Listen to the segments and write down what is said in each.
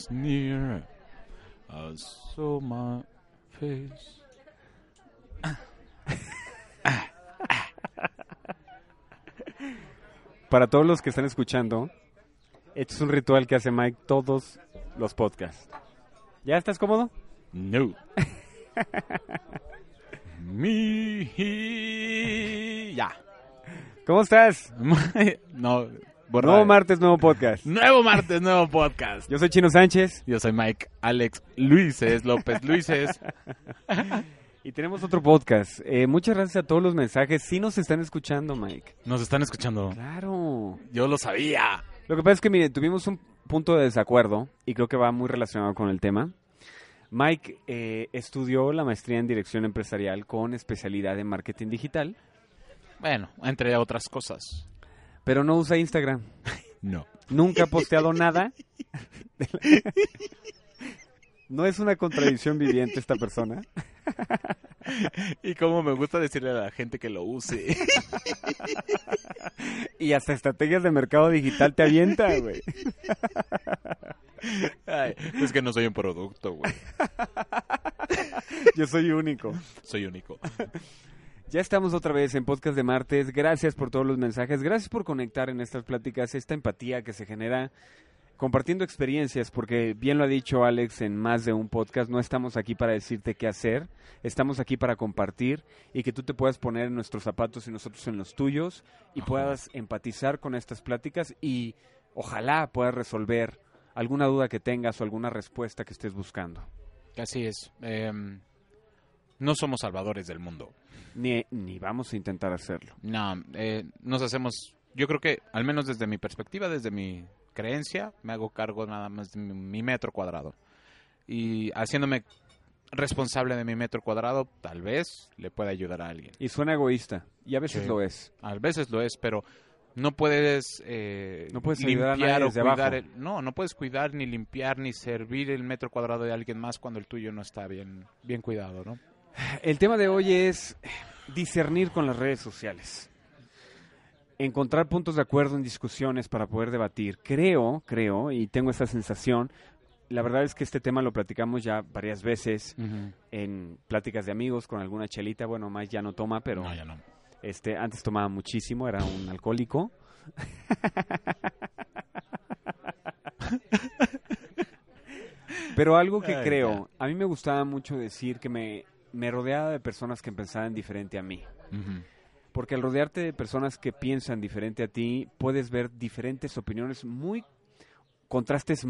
Is near. I saw my face. Para todos los que están escuchando, este es un ritual que hace Mike todos los podcasts. ¿Ya estás cómodo? No. Me. Ya. ¿Cómo estás? no. Nuevo martes, nuevo podcast. Nuevo martes, nuevo podcast. Yo soy Chino Sánchez Yo soy Mike Alex Luises López Luises. y tenemos otro podcast. Eh, muchas gracias a todos los mensajes. Sí nos están escuchando, Mike. Nos están escuchando. Claro. Yo lo sabía. Lo que pasa es que, mire, tuvimos un punto de desacuerdo y creo que va muy relacionado con el tema. Mike eh, estudió la maestría en dirección empresarial con especialidad en marketing digital, Bueno, entre otras cosas. Pero no usa Instagram. No. Nunca ha posteado nada. ¿No es una contradicción viviente esta persona? Y como me gusta decirle a la gente que lo use. Y hasta estrategias de mercado digital te avienta, güey. Ay, es que no soy un producto, güey. Yo soy único. Soy único. Ya estamos otra vez en Podcast de Martes. Gracias por todos los mensajes. Gracias por conectar en estas pláticas, esta empatía que se genera compartiendo experiencias, porque bien lo ha dicho Alex en más de un podcast, no estamos aquí para decirte qué hacer, estamos aquí para compartir y que tú te puedas poner en nuestros zapatos y nosotros en los tuyos y puedas empatizar con estas pláticas y ojalá puedas resolver alguna duda que tengas o alguna respuesta que estés buscando. Así es. Em, no somos salvadores del mundo. Ni, ni vamos a intentar hacerlo. No, eh, nos hacemos, yo creo que, al menos desde mi perspectiva, desde mi creencia, me hago cargo nada más de mi, mi metro cuadrado. Y haciéndome responsable de mi metro cuadrado, tal vez le pueda ayudar a alguien. Y suena egoísta, y a veces Sí. lo es. A veces lo es, pero no puedes, eh, No puedes limpiar o cuidar. el- no, no puedes cuidar ni limpiar ni servir el metro cuadrado de alguien más cuando el tuyo no está bien, bien cuidado, ¿no? El tema de hoy es discernir con las redes sociales. Encontrar puntos de acuerdo en discusiones para poder debatir. Creo, creo, y tengo esa sensación, la verdad es que este tema lo platicamos ya varias veces en pláticas de amigos con alguna chelita. Bueno, más ya no toma, pero No, ya no. este antes tomaba muchísimo, era un alcohólico. Pero algo que Ay, creo, a mí me gustaba mucho decir que me, me rodeaba de personas que pensaban diferente a mí. Porque al rodearte de personas que piensan diferente a ti, puedes ver diferentes opiniones muy, contrastes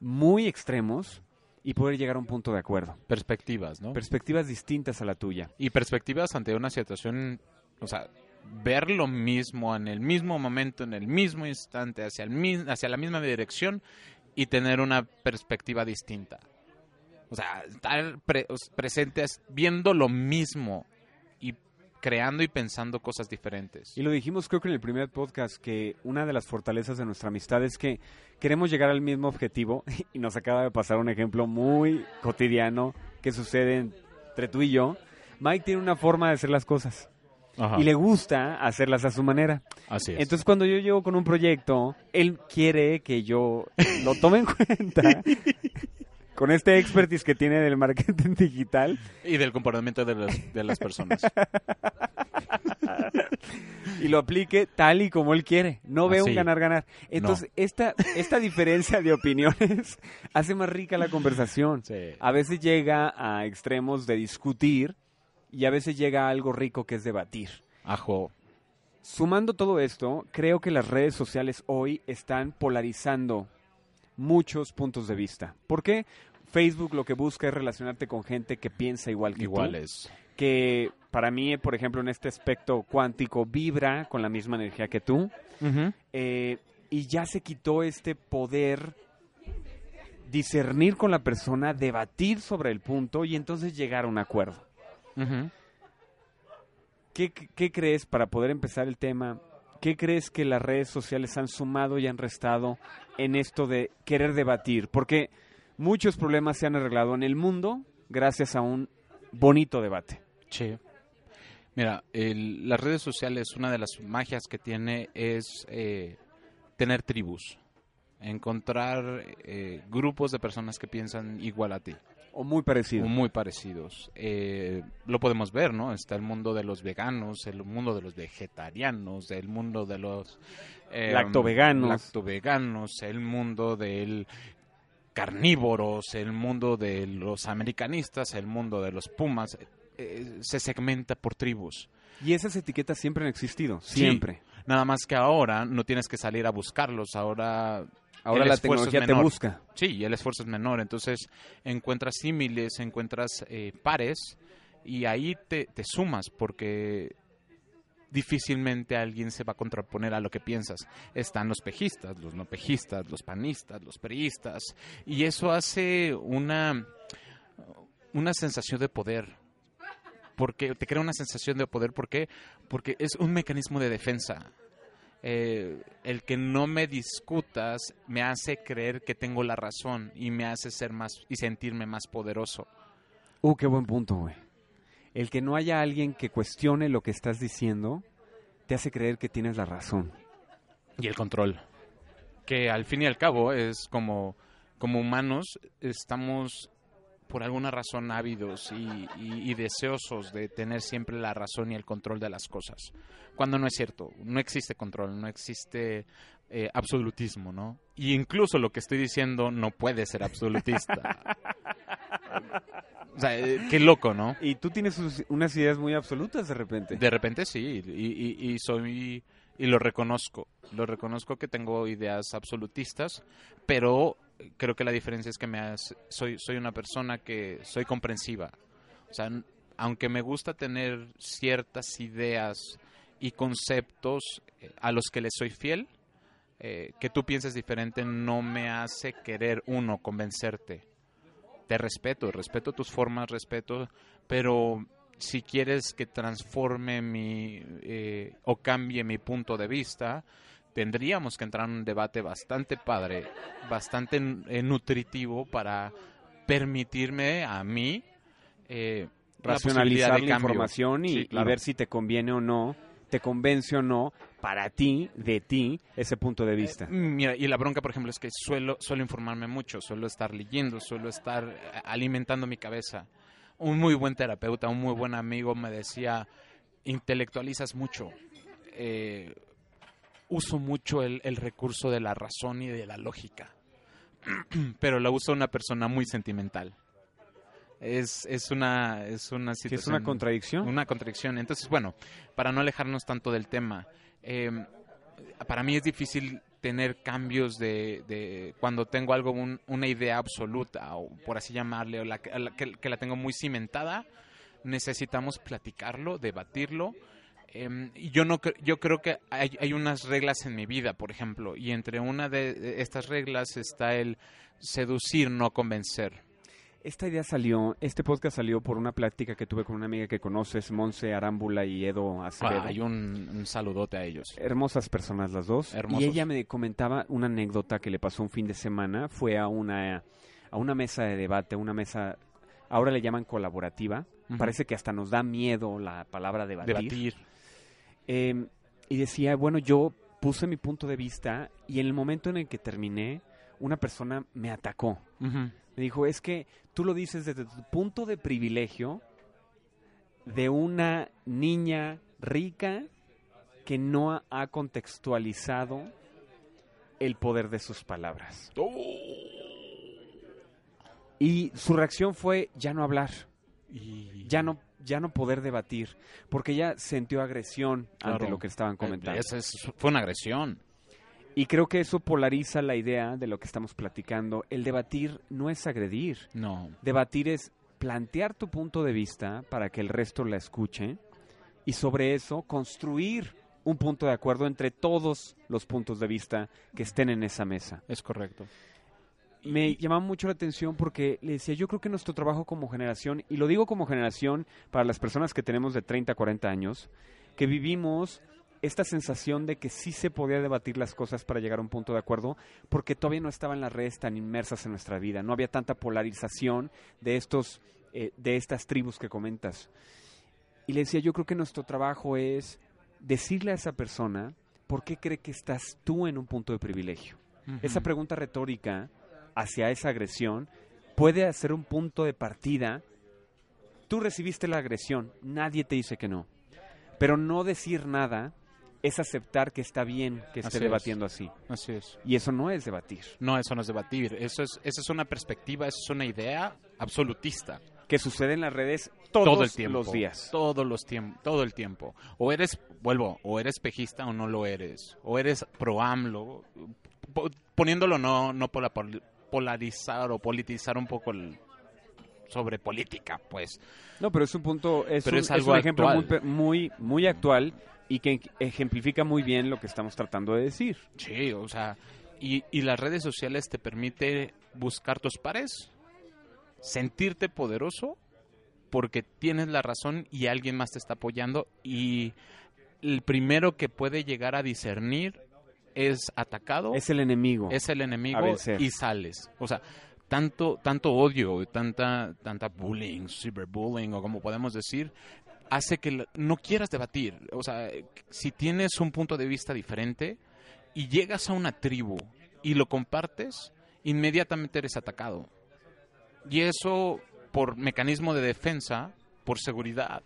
muy extremos y poder llegar a un punto de acuerdo. Perspectivas, ¿no? Perspectivas distintas a la tuya. y perspectivas ante una situación, o sea, ver lo mismo en el mismo momento, en el mismo instante, hacia, el, hacia la misma dirección y tener una perspectiva distinta. O sea, estar pre- presentes viendo lo mismo y creando y pensando cosas diferentes. Y lo dijimos creo que en el primer podcast, que una de las fortalezas de nuestra amistad es que queremos llegar al mismo objetivo y nos acaba de pasar un ejemplo muy cotidiano que sucede entre tú y yo. Mike tiene una forma de hacer las cosas Ajá. y le gusta hacerlas a su manera. Así es. Entonces cuando yo llego con un proyecto, él quiere que yo lo tome en cuenta con este expertise que tiene del marketing digital y del comportamiento de, los- de las personas. y lo aplique tal y como él quiere. No ve un ganar-ganar. Entonces, esta, esta diferencia de opiniones hace más rica la conversación. Sí. A veces llega a extremos de discutir y a veces llega a algo rico que es debatir. Ajo. Sumando todo esto, creo que las redes sociales hoy están polarizando muchos puntos de vista. ¿Por qué? Facebook lo que busca es relacionarte con gente que piensa igual que tú Iguales. que para mí, por ejemplo, en este aspecto cuántico, vibra con la misma energía que tú. Eh, y ya se quitó este poder discernir con la persona, debatir sobre el punto y entonces llegar a un acuerdo. ¿Qué, qué crees, para poder empezar el tema, qué crees que las redes sociales han sumado y han restado en esto de querer debatir? Porque muchos problemas se han arreglado en el mundo gracias a un bonito debate. Sí. Mira, el- las redes sociales, una de las magias que tiene es eh, tener tribus. encontrar eh, grupos de personas que piensan igual a ti. O muy parecido. O muy parecidos. Eh, lo podemos ver, ¿no? Está el mundo de los veganos, el mundo de los vegetarianos, el mundo de los... eh, lactoveganos. Lactoveganos, el mundo del carnívoros, el mundo de los americanistas, el mundo de los pumas. eh, se segmenta por tribus. Y esas etiquetas siempre han existido, Sí. siempre. Nada más que ahora no tienes que salir a buscarlos, ahora Ahora la tecnología te busca. Sí, y el esfuerzo es menor, entonces encuentras símiles, encuentras eh, pares y ahí te, te sumas porque difícilmente alguien se va a contraponer a lo que piensas. Están los pejistas, los no pejistas, los panistas, los periistas y eso hace una, una sensación de poder. Porque te crea una sensación de poder, ¿por qué? Porque es un mecanismo de defensa eh, el que no me discutas me hace creer que tengo la razón y me hace ser más y sentirme más poderoso. Uh, qué buen punto, güey. El que no haya alguien que cuestione lo que estás diciendo te hace creer que tienes la razón. Y el control. Que al fin y al cabo es como, como humanos estamos por alguna razón ávidos y, y- y deseosos de tener siempre la razón y el control de las cosas. Cuando no es cierto, no existe control, no existe eh, absolutismo, ¿no? Y incluso lo que estoy diciendo no puede ser absolutista. o sea, eh, qué loco, ¿no? Y tú tienes unas ideas muy absolutas de repente. De repente sí, y, y- y soy y lo reconozco, lo reconozco que tengo ideas absolutistas, pero creo que la diferencia es que me soy soy una persona que soy comprensiva, o sea, aunque me gusta tener ciertas ideas y conceptos eh, a los que les soy fiel, eh, que tú pienses diferente no me hace querer uno convencerte. Te respeto, respeto tus formas, respeto, pero si quieres que transforme mi eh, o cambie mi punto de vista, tendríamos que entrar en un debate bastante padre, bastante eh, nutritivo para permitirme a mí eh, Racionalizar la información y, Sí, y ver si te conviene o no, te convence o no, para ti, de ti, ese punto de vista. Eh, Mira, y la bronca, por ejemplo, es que suelo, suelo informarme mucho, suelo estar leyendo, suelo estar eh, alimentando mi cabeza. Un muy buen terapeuta, un muy buen amigo me decía, intelectualizas mucho. Eh, uso mucho el, el recurso de la razón y de la lógica, pero la usa una persona muy sentimental. Es, es una, es una Si situación... es una contradicción. Una contradicción. Entonces, bueno, para no alejarnos tanto del tema, eh, para mí es difícil tener cambios de, de cuando tengo algo, un- una idea absoluta, o por así llamarle, o la, que- la que, que la tengo muy cimentada, necesitamos platicarlo, debatirlo. eh, y yo no yo creo que hay, hay unas reglas en mi vida, por ejemplo, y entre una de estas reglas está el seducir, no convencer. Esta idea salió, este podcast salió por una plática que tuve con una amiga que conoces, Monse Arámbula y Edo Acevedo. Ah, hay un, un saludote a ellos. Hermosas personas las dos. Hermosos. Y ella me comentaba una anécdota que le pasó un fin de semana. Fue a una, a una mesa de debate, una mesa, ahora le llaman colaborativa. Parece que hasta nos da miedo la palabra debatir. Debatir. Eh, y decía, bueno, yo puse mi punto de vista y en el momento en el que terminé, una persona me atacó. Me dijo, es que tú lo dices desde tu punto de privilegio de una niña rica que no ha- contextualizado el poder de sus palabras. Y su reacción fue ya no hablar, Y ya no, ya no poder debatir, porque ella sintió agresión ante lo que estaban comentando. Esa es- fue una agresión. Y creo que eso polariza la idea de lo que estamos platicando. El debatir no es agredir. No. Debatir es plantear tu punto de vista para que el resto la escuche y sobre eso construir un punto de acuerdo entre todos los puntos de vista que estén en esa mesa. Es correcto. Me llamaba mucho la atención porque le decía, yo creo que nuestro trabajo como generación, y lo digo como generación para las personas que tenemos de 30 a 40 años, que vivimos esta sensación de que sí se podía debatir las cosas para llegar a un punto de acuerdo, porque todavía no estaban las redes tan inmersas en nuestra vida, no había tanta polarización de estos, eh, de estas tribus que comentas. Y le decía, yo creo que nuestro trabajo es decirle a esa persona por qué cree que estás tú en un punto de privilegio. Esa pregunta retórica hacia esa agresión puede ser un punto de partida. Tú recibiste la agresión, nadie te dice que no. Pero no decir nada es aceptar que está bien que esté Así es. debatiendo así. Así es. Y eso no es debatir. No, eso no es debatir. Eso es, esa es una perspectiva, eso es una idea absolutista. Que sucede en las redes todos todo el tiempo. los días. Todos los tiempos, todo el tiempo. O eres, vuelvo, o eres pejista o no lo eres. O eres pro AMLO. po- poniéndolo no, no pola- pol- polarizar o politizar un poco el- sobre política, pues. No, pero es un punto, es, Pero un, es es algo un ejemplo muy, muy, muy actual y que ejemplifica muy bien lo que estamos tratando de decir. Sí, o sea, y, y las redes sociales te permite buscar tus pares, sentirte poderoso porque tienes la razón y alguien más te está apoyando y el primero que puede llegar a discernir es atacado, Es el enemigo. es el enemigo y sales. O sea, tanto, tanto odio, tanta, tanta bullying, cyberbullying o como podemos decir, hace que no quieras debatir. O sea, si tienes un punto de vista diferente y llegas a una tribu y lo compartes, inmediatamente eres atacado. Y eso por mecanismo de defensa, por seguridad,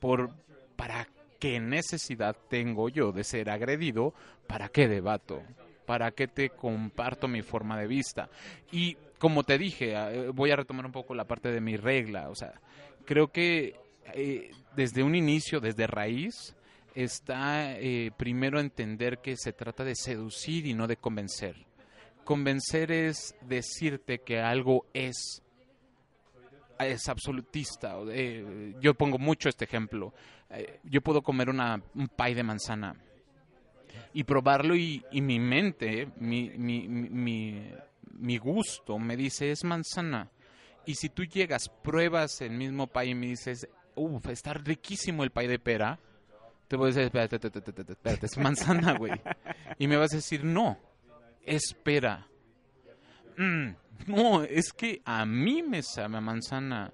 por para qué necesidad tengo yo de ser agredido, para qué debato, para qué te comparto mi forma de vista. Y como te dije, eh, voy a retomar un poco la parte de mi regla, o sea, creo que eh, desde un inicio, desde raíz, está eh, primero entender que se trata de seducir y no de convencer. Convencer es decirte que algo es es absolutista. de- yo pongo mucho este ejemplo. Eh, yo puedo comer una, un pie de manzana y probarlo y, mi mente, mi, mi, mi- mi, gusto me dice es manzana. Y si tú llegas, pruebas el mismo pie y me dices, uff, está riquísimo el pie de pera, te voy a decir, espérate, espérate, espérate, es manzana, güey. Y me vas a decir, no, es pera. Mm, no, es que a mí me sabe manzana.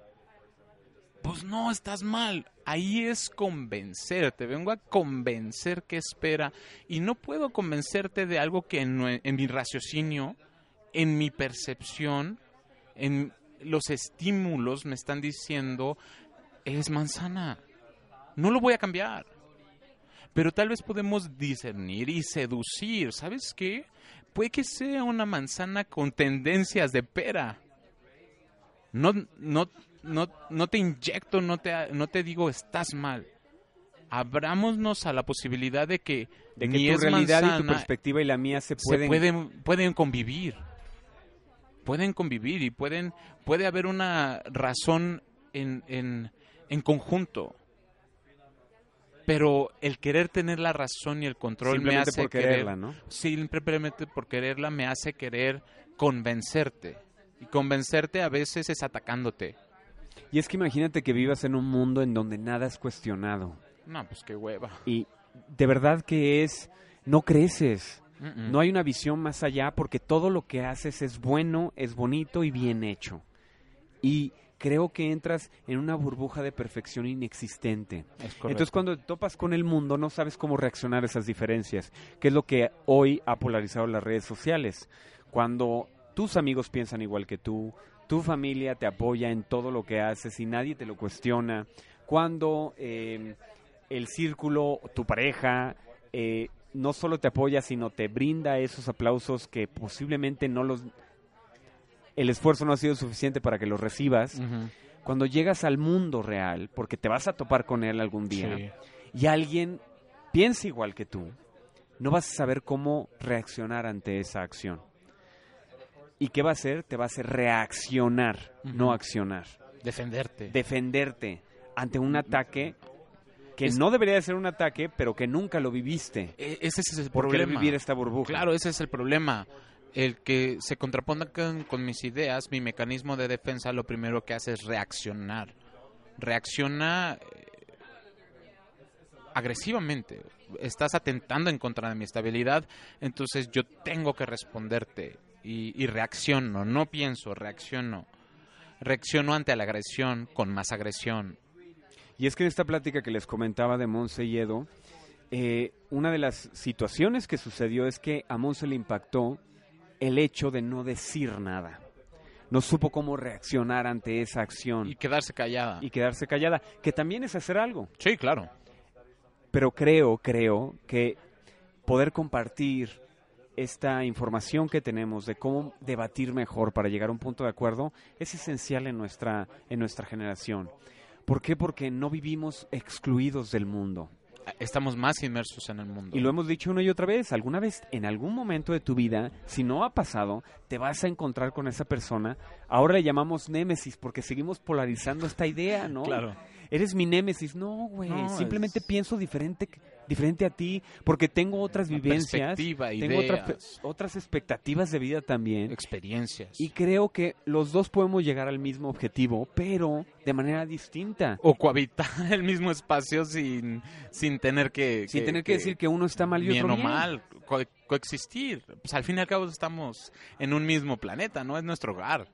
Pues no, estás mal. Ahí es convencerte. Vengo a convencer que espera. Y no puedo convencerte de algo que en, mi raciocinio, en mi percepción, en los estímulos me están diciendo es manzana. No lo voy a cambiar. Pero tal vez podemos discernir y seducir. ¿Sabes qué? Puede que sea una manzana con tendencias de pera. No, no, no, no te inyecto, no te, no te digo estás mal. Abrámonos a la posibilidad de que, De que ni tu es realidad y tu perspectiva y la mía se se pueden... pueden, convivir. Pueden convivir y pueden, puede haber una razón en, en, en conjunto. Pero el querer tener la razón y el control me hace por querer, quererla, ¿no? simplemente por quererla me hace querer convencerte. Y convencerte a veces es atacándote. Y es que imagínate que vivas en un mundo en donde nada es cuestionado. No, pues qué hueva. Y de verdad que es... No creces. No hay una visión más allá porque todo lo que haces es bueno, es bonito y bien hecho. Y creo que entras en una burbuja de perfección inexistente. Entonces cuando te topas con el mundo no sabes cómo reaccionar a esas diferencias, que es lo que hoy ha polarizado las redes sociales. Cuando tus amigos piensan igual que tú, tu familia te apoya en todo lo que haces y nadie te lo cuestiona, cuando eh, el círculo, tu pareja, eh, no solo te apoya, sino te brinda esos aplausos que posiblemente no los... El esfuerzo no ha sido suficiente para que los recibas. Cuando llegas al mundo real, porque te vas a topar con él algún día, Sí. y alguien piensa igual que tú, no vas a saber cómo reaccionar ante esa acción. ¿Y qué va a hacer? Te va a hacer reaccionar, no accionar. Defenderte. Defenderte ante un ataque que Es- no debería de ser un ataque, pero que nunca lo viviste. E- ese es el Por querer problema. vivir esta burbuja. Claro, ese es el problema. El que se contraponga con, con mis ideas, mi mecanismo de defensa, lo primero que hace es reaccionar. Reacciona eh, agresivamente. Estás atentando en contra de mi estabilidad, entonces yo tengo que responderte y, y reacciono, no pienso, reacciono. Reacciono ante la agresión con más agresión. Y es que en esta plática que les comentaba de Monse y Edo, eh, una de las situaciones que sucedió es que a Monse le impactó el hecho de no decir nada. No supo cómo reaccionar ante esa acción Y quedarse callada. y quedarse callada, que también es hacer algo. Sí, claro. Pero creo, creo que poder compartir esta información que tenemos de cómo debatir mejor para llegar a un punto de acuerdo es esencial en nuestra, en nuestra generación. ¿Por qué? Porque no vivimos excluidos del mundo. Estamos más inmersos en el mundo. Y lo hemos dicho una y otra vez, alguna vez, en algún momento de tu vida, si no ha pasado, te vas a encontrar con esa persona. Ahora le llamamos némesis porque seguimos polarizando esta idea, ¿no? Claro. Eres mi némesis. No, güey, No, simplemente es- pienso diferente, diferente a ti porque tengo otras Una vivencias, tengo otra- otras expectativas de vida también. Experiencias. Y creo que los dos podemos llegar al mismo objetivo, pero de manera distinta. O cohabitar el mismo espacio sin, sin tener que... Sin tener que decir que uno está mal y bien otro o bien. mal, co- coexistir. Pues al fin y al cabo estamos en un mismo planeta, ¿no? Es nuestro hogar.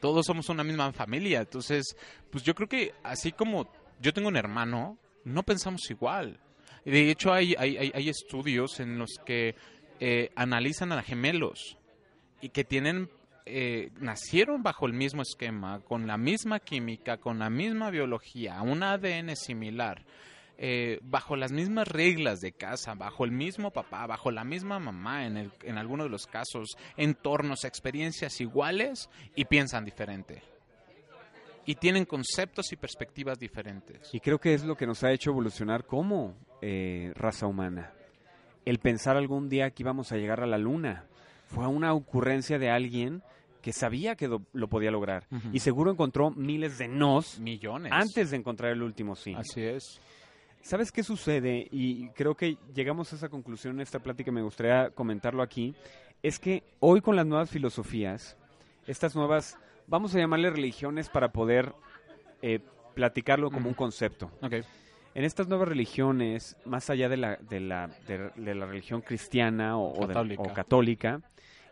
Todos somos una misma familia. Entonces, pues yo creo que así como yo tengo un hermano, no pensamos igual. De hecho, hay, hay, hay, estudios en los que eh, analizan a gemelos y que tienen eh, nacieron bajo el mismo esquema, con la misma química, con la misma biología, un ADN similar, eh, bajo las mismas reglas de casa, bajo el mismo papá, bajo la misma mamá en, el, en algunos de los casos, entornos, experiencias iguales y piensan diferente. Y tienen conceptos y perspectivas diferentes. Y creo que es lo que nos ha hecho evolucionar como eh, raza humana. El pensar algún día que íbamos a llegar a la luna fue una ocurrencia de alguien que sabía que do- lo podía lograr. Y seguro encontró miles de nos Millones. antes de encontrar el último sí. Así es. ¿Sabes qué sucede? Y creo que llegamos a esa conclusión en esta plática, me gustaría comentarlo aquí. Es que hoy con las nuevas filosofías, estas nuevas, vamos a llamarle religiones para poder eh, platicarlo como un concepto. Ok. En estas nuevas religiones, más allá de la, de la, de, de la religión cristiana o, Católica. o católica,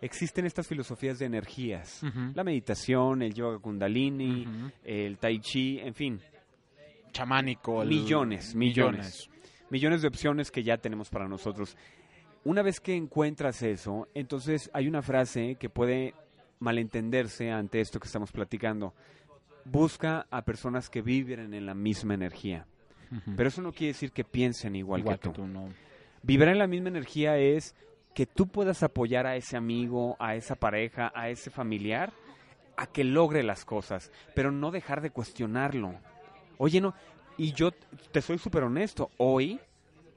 existen estas filosofías de energías. La meditación, el yoga kundalini, el tai chi, en fin, Chamánico. el- Millones, millones. millones de opciones que ya tenemos para nosotros. Una vez que encuentras eso, entonces hay una frase que puede malentenderse ante esto que estamos platicando. Busca a personas que vibren en la misma energía. Pero eso no quiere decir que piensen igual, Igual que que tú. tú, no. Vibrar en la misma energía es que tú puedas apoyar a ese amigo, a esa pareja, a ese familiar, a que logre las cosas, pero no dejar de cuestionarlo. Oye, no, y yo te soy súper honesto, hoy,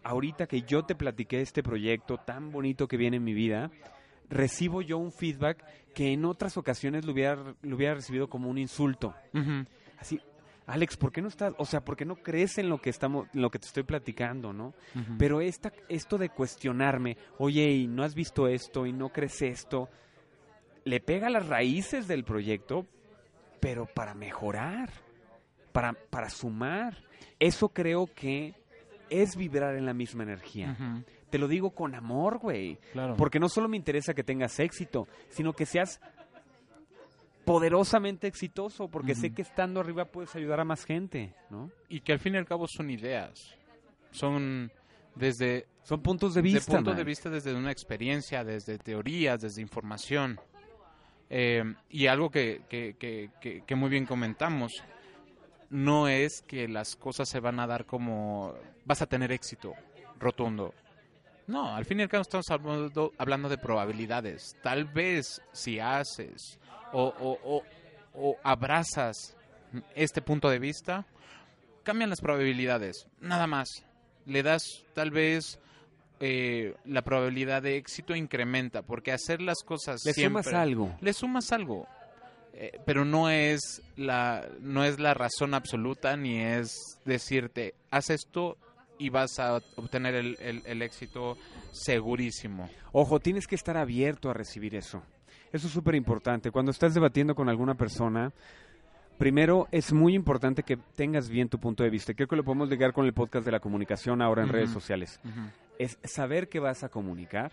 ahorita que yo te platiqué este proyecto tan bonito que viene en mi vida, recibo yo un feedback que en otras ocasiones lo hubiera, lo hubiera recibido como un insulto. Así, Alex, ¿por qué no estás, o sea, por qué no crees en lo que estamos, en lo que te estoy platicando, no? Pero esta, esto de cuestionarme, oye, y no has visto esto y no crees esto, le pega a las raíces del proyecto, pero para mejorar, para, para sumar. Eso creo que es vibrar en la misma energía. Te lo digo con amor, güey. Claro. Porque no solo me interesa que tengas éxito, sino que seas poderosamente exitoso, porque sé que estando arriba puedes ayudar a más gente, ¿no? y que al fin y al cabo son ideas. Son desde Son puntos de de vista. punto de vista desde una experiencia, desde teorías, desde información. Eh, y algo que, que, que, que- que muy bien comentamos, no es que las cosas se van a dar como vas a tener éxito rotundo. No, al fin y al cabo estamos hablando, hablando de probabilidades. Tal vez si haces o, o, o, o abrazas este punto de vista, cambian las probabilidades, nada más. Le das tal vez eh, la probabilidad de éxito incrementa, porque hacer las cosas Le siempre sumas algo. le sumas algo, Eh, pero no es la no es la razón absoluta ni es decirte haz esto y vas a obtener el, el- el éxito segurísimo. Ojo, tienes que estar abierto a recibir eso. Eso es súper importante. Cuando estás debatiendo con alguna persona, primero es muy importante que tengas bien tu punto de vista. Creo que lo podemos ligar con el podcast de la comunicación ahora en redes sociales. Es saber qué vas a comunicar,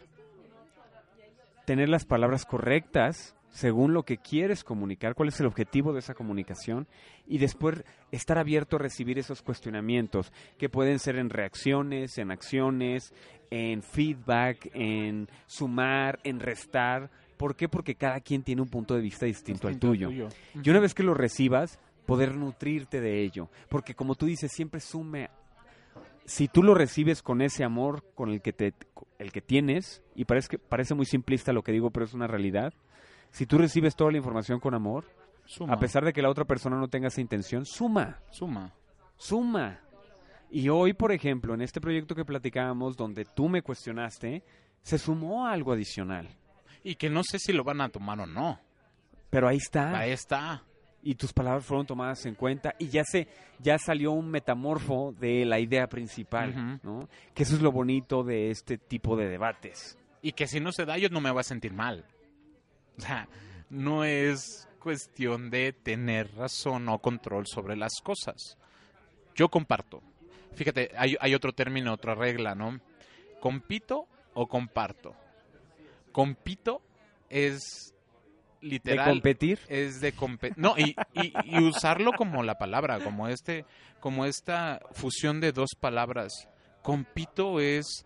tener las palabras correctas según lo que quieres comunicar, cuál es el objetivo de esa comunicación y después estar abierto a recibir esos cuestionamientos que pueden ser en reacciones, en acciones, en feedback, en sumar, en restar, ¿Por qué? Porque cada quien tiene un punto de vista distinto, al tuyo. tuyo. Y una vez que lo recibas, poder nutrirte de ello. Porque como tú dices, siempre sume. Si tú lo recibes con ese amor con el que, te, el que tienes, y parece, que, parece muy simplista lo que digo, pero es una realidad. Si tú recibes toda la información con amor, Suma. a pesar de que la otra persona no tenga esa intención, suma, Suma. suma. Y hoy, por ejemplo, en este proyecto que platicábamos, donde tú me cuestionaste, se sumó algo adicional. Y que no sé si lo van a tomar o no. Pero ahí está. Ahí está. y tus palabras fueron tomadas en cuenta y ya se ya salió un metamorfo de la idea principal. ¿no? Que eso es lo bonito de este tipo de debates. Y que si no se da, yo no me voy a sentir mal. O sea, no es cuestión de tener razón o control sobre las cosas. Yo comparto. Fíjate, hay, hay otro término, otra regla, ¿no? ¿Compito o comparto? Compito es De literal competir, es de compe- no y, y- y usarlo como la palabra como este como esta fusión de dos palabras compito es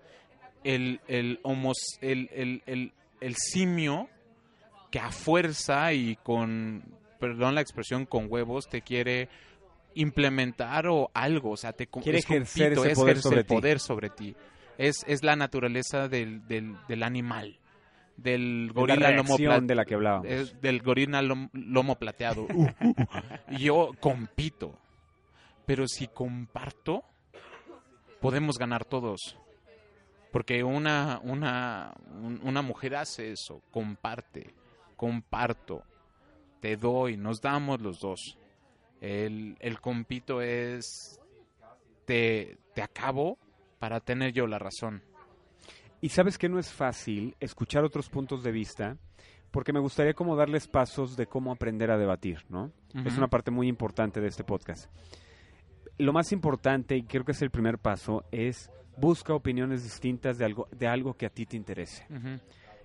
el el homos- el, el, el- el simio que a fuerza y con perdón la expresión con huevos te quiere implementar o algo o sea te Quiere es ejercer compito, ese es poder ejercer sobre ti. poder sobre ti es es la naturaleza del, del, del animal del la gorila lomo reacción plat- de la que hablábamos. es del gorila lom- lomo plateado. Uh, uh, uh. Yo compito. Pero si comparto, podemos ganar todos. Porque una, una, un- una mujer hace eso, comparte, comparto, te doy, nos damos los dos. El, el compito es, te, te acabo para tener yo la razón. Y sabes que no es fácil escuchar otros puntos de vista, porque me gustaría como darles pasos de cómo aprender a debatir, ¿no? Es una parte muy importante de este podcast. Lo más importante, y creo que es el primer paso, es busca opiniones distintas de algo, de algo que a ti te interese.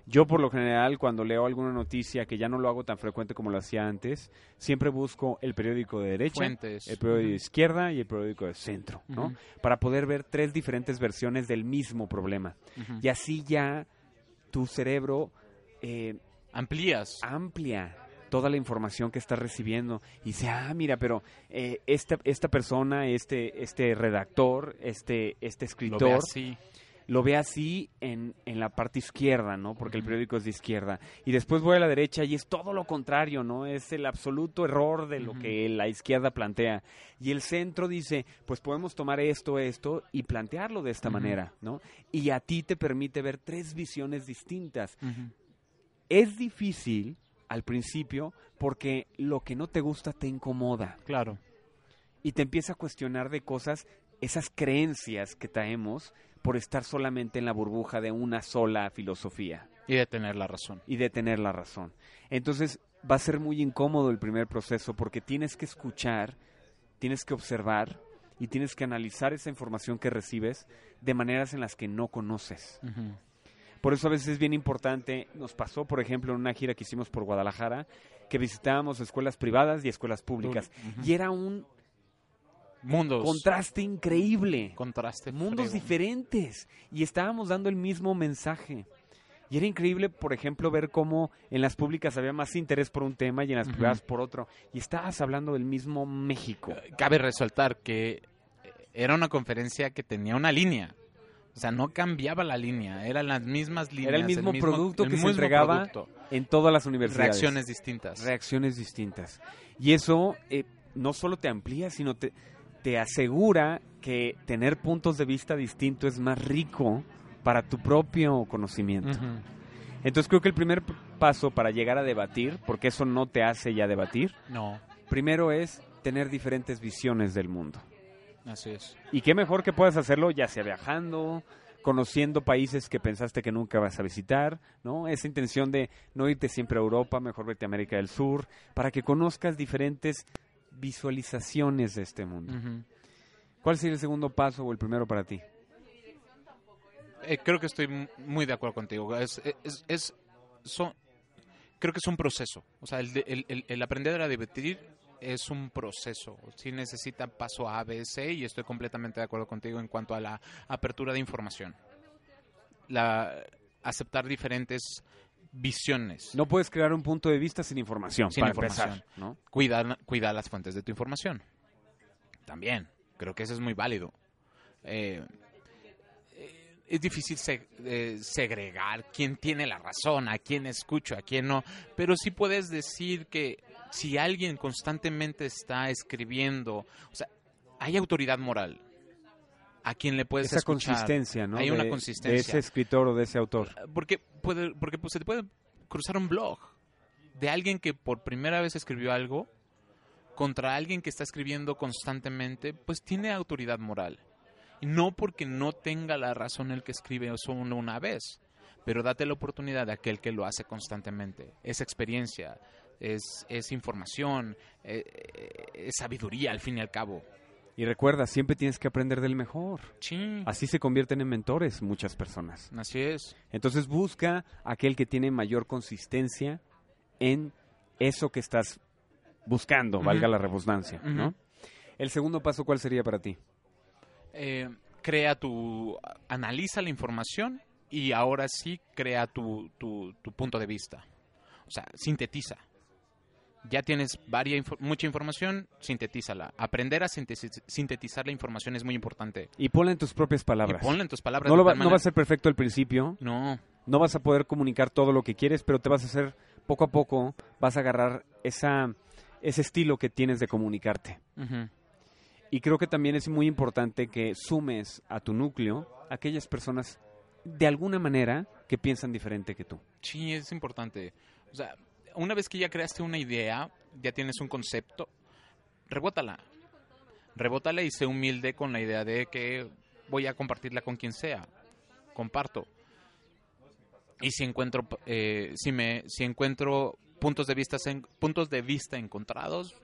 Yo por lo general cuando leo alguna noticia que ya no lo hago tan frecuente como lo hacía antes, siempre busco el periódico de derecha, Fuentes. el periódico de izquierda y el periódico de centro, ¿no? Para poder ver tres diferentes versiones del mismo problema. Y así ya tu cerebro eh, Amplías. amplia toda la información que estás recibiendo y dice, ah, mira, pero eh, esta, esta persona, este, este redactor, este, este Lo escritor, ve así. Lo ve así en, en la parte izquierda, ¿no? Porque el periódico es de izquierda. Y después voy a la derecha y es todo lo contrario, ¿no? Es el absoluto error de lo que la izquierda plantea. Y el centro dice, pues podemos tomar esto, esto y plantearlo de esta manera, ¿no? Y a ti te permite ver tres visiones distintas. Es difícil al principio porque lo que no te gusta te incomoda Claro. y te empieza a cuestionar de cosas, esas creencias que traemos por estar solamente en la burbuja de una sola filosofía Y de tener la razón. y de tener la razón. Entonces va a ser muy incómodo el primer proceso porque tienes que escuchar, tienes que observar y tienes que analizar esa información que recibes de maneras en las que no conoces. Por eso a veces es bien importante, nos pasó por ejemplo en una gira que hicimos por Guadalajara, que visitábamos escuelas privadas y escuelas públicas. Y era un Mundos. contraste increíble. contraste. mundos diferentes y estábamos dando el mismo mensaje. Y era increíble, por ejemplo, ver cómo en las públicas había más interés por un tema y en las privadas por otro. Y estabas hablando del mismo México. Cabe resaltar que era una conferencia que tenía una línea. O sea, no cambiaba la línea, eran las mismas líneas. el mismo producto el que se mismo entregaba producto. En todas las universidades. Reacciones distintas. Reacciones distintas. Y eso eh, no solo te amplía, sino te, te asegura que tener puntos de vista distintos es más rico para tu propio conocimiento. Entonces creo que el primer paso para llegar a debatir, porque eso no te hace ya debatir, No, primero es tener diferentes visiones del mundo. así es. Y qué mejor que puedas hacerlo ya sea viajando, conociendo países que pensaste que nunca vas a visitar, ¿no? Esa intención de no irte siempre a Europa, mejor vete a América del Sur, para que conozcas diferentes visualizaciones de este mundo. ¿Cuál sería el segundo paso o el primero para ti? Eh, creo que estoy muy de acuerdo contigo. Es, es, es- son, creo que es un proceso. O sea, el, de- el, el- el aprender a debatir es un proceso. Sí necesita paso A, B, C y estoy completamente de acuerdo contigo en cuanto a la apertura de información. La, aceptar diferentes visiones. No puedes crear un punto de vista sin información, Sin para información. empezar, ¿no? Cuida, cuida las fuentes de tu información. También, creo que eso es muy válido. Eh, es difícil eh, segregar quién tiene la razón, a quién escucho, a quién no, pero sí puedes decir que si alguien constantemente está escribiendo, o sea, hay autoridad moral a quien le puedes Esa escuchar. consistencia, ¿no? Hay una consistencia. De ese escritor o de ese autor. Porque, puede, porque pues, se te puede cruzar un blog de alguien que por primera vez escribió algo contra alguien que está escribiendo constantemente, pues tiene autoridad moral. Y no porque no tenga la razón el que escribe solo una vez, pero date la oportunidad de aquel que lo hace constantemente. Es experiencia, es, es información, eh, eh, es sabiduría al fin y al cabo. Y recuerda, siempre tienes que aprender del mejor. Sí, Así se convierten en mentores muchas personas. así es. Entonces busca aquel que tiene mayor consistencia en eso que estás buscando, valga la redundancia, ¿no? El segundo paso, ¿cuál sería para ti? eh, crea tu, analiza la información y ahora sí crea tu, tu, tu punto de vista. O sea, sintetiza. Ya tienes varia, mucha información, sintetízala. Aprender a sintetizar la información es muy importante. Y ponla en tus propias palabras. Y ponla en tus palabras. no, lo va, no va a ser perfecto al principio, No, no vas a poder comunicar todo lo que quieres, pero te vas a hacer poco a poco, vas a agarrar esa, ese estilo que tienes de comunicarte. Y creo que también es muy importante que sumes a tu núcleo aquellas personas de alguna manera que piensan diferente que tú. sí, es importante. O sea, una vez que ya creaste una idea, ya tienes un concepto, rebótala. Rebótala y sé humilde con la idea de que voy a compartirla con quien sea. Comparto. Y si encuentro, eh, si me, si encuentro puntos de vista, puntos de vista encontrados,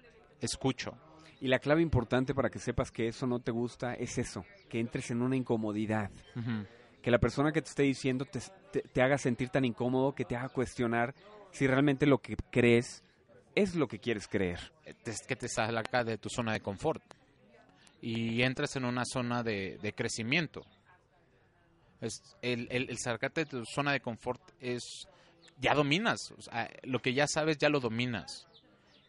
escucho. Y la clave importante para que sepas que eso no te gusta es eso, que entres en una incomodidad, que la persona que te esté diciendo te, te- te haga sentir tan incómodo que te haga cuestionar si realmente lo que crees es lo que quieres creer. Es que te saca de tu zona de confort y entras en una zona de, de crecimiento. Es, el, el, el sacarte de tu zona de confort es, ya dominas, o sea, lo que ya sabes ya lo dominas.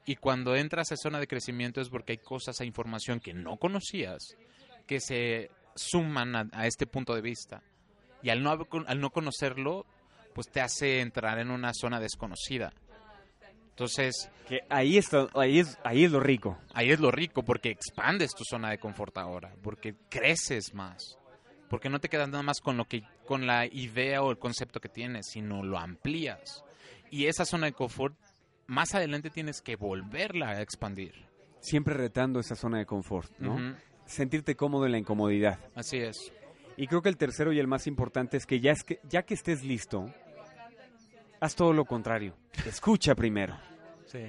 Y cuando entras a zona de crecimiento es porque hay cosas, hay información que no conocías, que se suman a, a este punto de vista. Y al no, al no conocerlo, pues te hace entrar en una zona desconocida. Entonces, Que ahí está, ahí es, ahí es lo rico. ahí es lo rico, porque expandes tu zona de confort ahora, porque creces más, porque no te quedas nada más con lo que, con la idea o el concepto que tienes, sino lo amplías. Y esa zona de confort, más adelante tienes que volverla a expandir. Siempre retando esa zona de confort, ¿no? Sentirte cómodo en la incomodidad. Así es. Y creo que el tercero y el más importante es que ya, es que ya que estés listo, haz todo lo contrario. Escucha primero. Sí.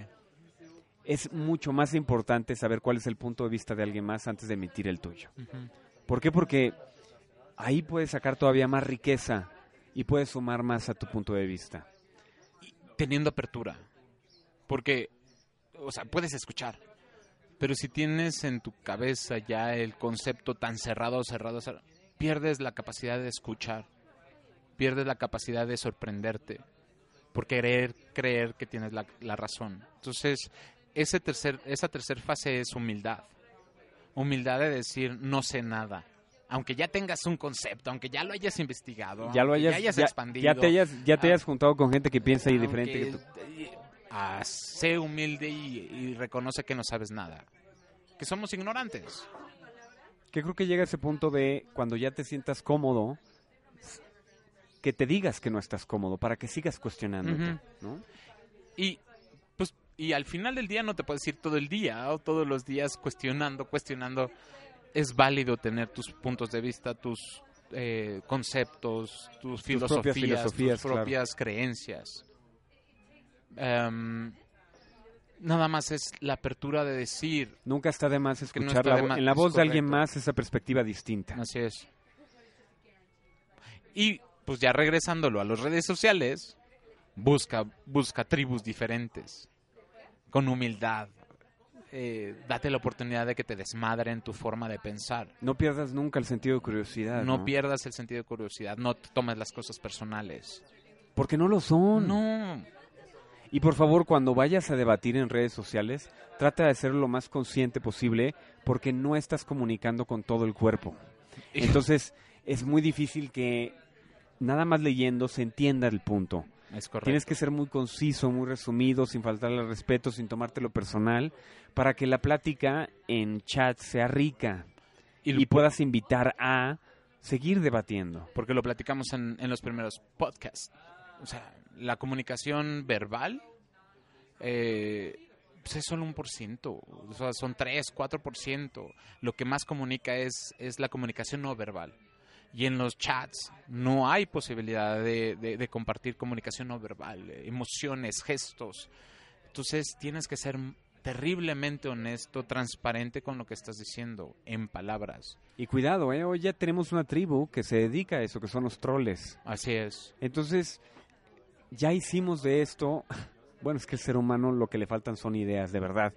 Es mucho más importante saber cuál es el punto de vista de alguien más antes de emitir el tuyo. ¿Por qué? Porque ahí puedes sacar todavía más riqueza y puedes sumar más a tu punto de vista. Teniendo apertura, porque, o sea, puedes escuchar, pero si tienes en tu cabeza ya el concepto tan cerrado, cerrado, cerrado, pierdes la capacidad de escuchar, pierdes la capacidad de sorprenderte, por querer creer que tienes la, la razón. Entonces, ese tercer, esa tercera fase es humildad. Humildad de decir, no sé nada. Aunque ya tengas un concepto, aunque ya lo hayas investigado, Ya lo hayas, ya expandido. ya te hayas, ya te Ah. hayas juntado con gente que piensa y diferente que tú. Ah, sé humilde y, y reconoce que no sabes nada. Que somos ignorantes. Que creo que llega ese punto de cuando ya te sientas cómodo, que te digas que no estás cómodo para que sigas cuestionándote, Ujú. ¿no? Y pues y al final del día no te puedes ir todo el día o todos los días cuestionando, cuestionando. Es válido tener tus puntos de vista, tus eh, conceptos, tus filosofías, propias filosofías, tus claro. propias creencias. Em, nada más es la apertura de decir, Nunca está de más no escuchar está la de más, en la voz de alguien más esa perspectiva distinta. Así es. Y pues ya regresándolo a las redes sociales, busca, busca tribus diferentes, con humildad. Eh, date la oportunidad de que te desmadren tu forma de pensar. No pierdas nunca el sentido de curiosidad. No ¿no? pierdas el sentido de curiosidad, no te tomes las cosas personales. Porque no lo son. No. Y por favor, cuando vayas a debatir en redes sociales, trata de hacerlo lo más consciente posible porque no estás comunicando con todo el cuerpo. Entonces, es muy difícil que nada más leyendo se entienda el punto. es correcto. Tienes que ser muy conciso, muy resumido, sin faltarle al respeto, sin tomártelo personal, para que la plática en chat sea rica y, y puedas invitar a seguir debatiendo. porque lo platicamos en, en los primeros podcasts. O sea, la comunicación verbal eh, pues es solo un por ciento. O sea, son 3, 4 por ciento. Lo que más comunica es, es la comunicación no verbal. Y en los chats no hay posibilidad de, de- de compartir comunicación no verbal, eh, emociones, gestos. Entonces tienes que ser terriblemente honesto, transparente con lo que estás diciendo en palabras. Y cuidado, ¿eh? hoy ya tenemos una tribu que se dedica a eso, que son los troles. Así es. Entonces, ya hicimos de esto, bueno, es que el ser humano lo que le faltan son ideas, de verdad.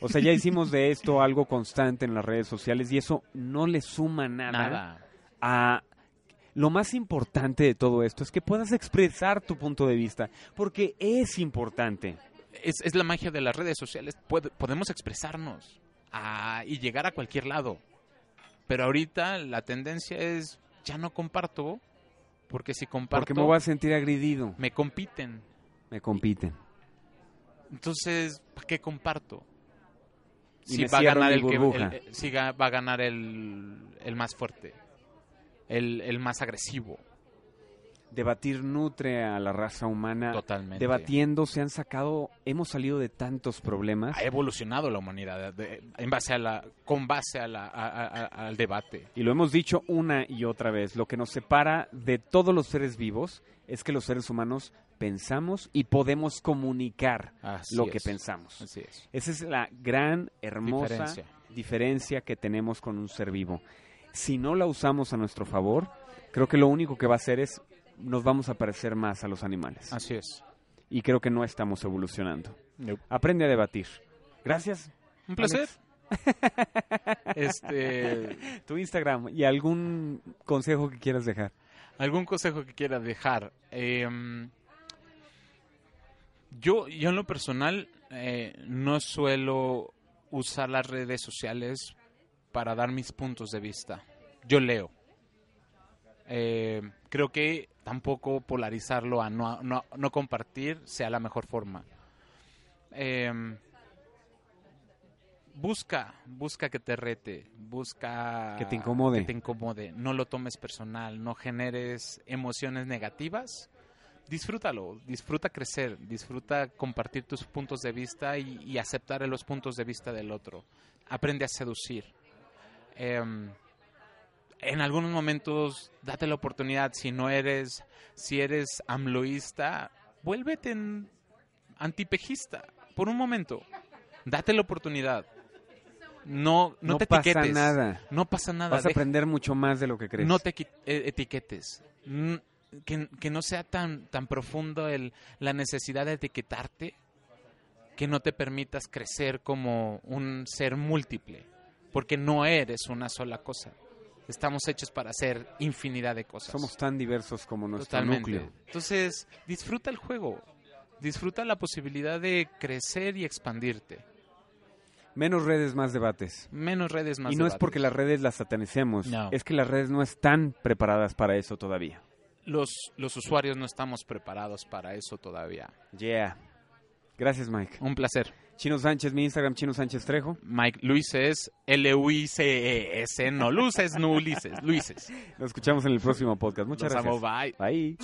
O sea, ya hicimos de esto algo constante en las redes sociales y eso no le suma nada, Nada. A... Lo más importante de todo esto es que puedas expresar tu punto de vista, porque es importante. es, es la magia de las redes sociales. Podemos expresarnos y llegar a cualquier lado. Pero ahorita la tendencia es, ya no comparto, porque si comparto, Porque me voy a sentir agredido. me compiten. Me compiten. Entonces, ¿para qué comparto? Y Si va a ganar el que el- si va a ganar el, el más fuerte, el, el más agresivo, Debatir nutre a la raza humana. totalmente. Debatiendo se han sacado, hemos salido de tantos problemas. Ha evolucionado la humanidad de- en base a la, con base a la, a- a- a- al debate. Y lo hemos dicho una y otra vez, lo que nos separa de todos los seres vivos es que los seres humanos pensamos y podemos comunicar Así lo que es. pensamos. Así es. Esa es la gran, hermosa Diferencia. diferencia. que tenemos con un ser vivo. Si no la usamos a nuestro favor, creo que lo único que va a hacer es nos vamos a parecer más a los animales. Así es. Y creo que no estamos evolucionando. Aprende a debatir. Gracias. Un placer. este, Tu Instagram y algún consejo que quieras dejar. ¿Algún consejo que quiera dejar? Em, yo, yo en lo personal eh, no suelo usar las redes sociales para dar mis puntos de vista. Yo leo. Eh, creo que tampoco polarizarlo a no, no, no compartir sea la mejor forma. Em, busca, busca que te rete, busca Que te incomode. que te incomode. No lo tomes personal, no generes emociones negativas. Disfrútalo, disfruta crecer, disfruta compartir tus puntos de vista y, y aceptar los puntos de vista del otro. Aprende a seducir. Em, en algunos momentos date la oportunidad si no eres si eres amloísta vuélvete en antipejista por un momento. Date la oportunidad. No no, No te pasa etiquetes. nada. no pasa nada. Vas a deja- aprender mucho más de lo que crees. no te eh, etiquetes. Mm, que, que no sea tan tan profundo el la necesidad de etiquetarte que no te permitas crecer como un ser múltiple porque no eres una sola cosa estamos hechos para hacer infinidad de cosas Somos tan diversos como nuestro totalmente núcleo. entonces disfruta el juego disfruta la posibilidad de crecer y expandirte Menos redes, más debates. menos redes más y no es debates. porque las redes las satanicemos, No. es que las redes no están preparadas para eso todavía. los los usuarios no estamos preparados para eso todavía Yeah. Gracias, Mike. un placer Chino Sánchez, mi Instagram, Chino Sánchez Trejo. Mike Luises, L-U-I-C-E-S, no Luces, no Ulises, Luises. Nos escuchamos en el próximo podcast. Muchas gracias. amo, bye. Bye.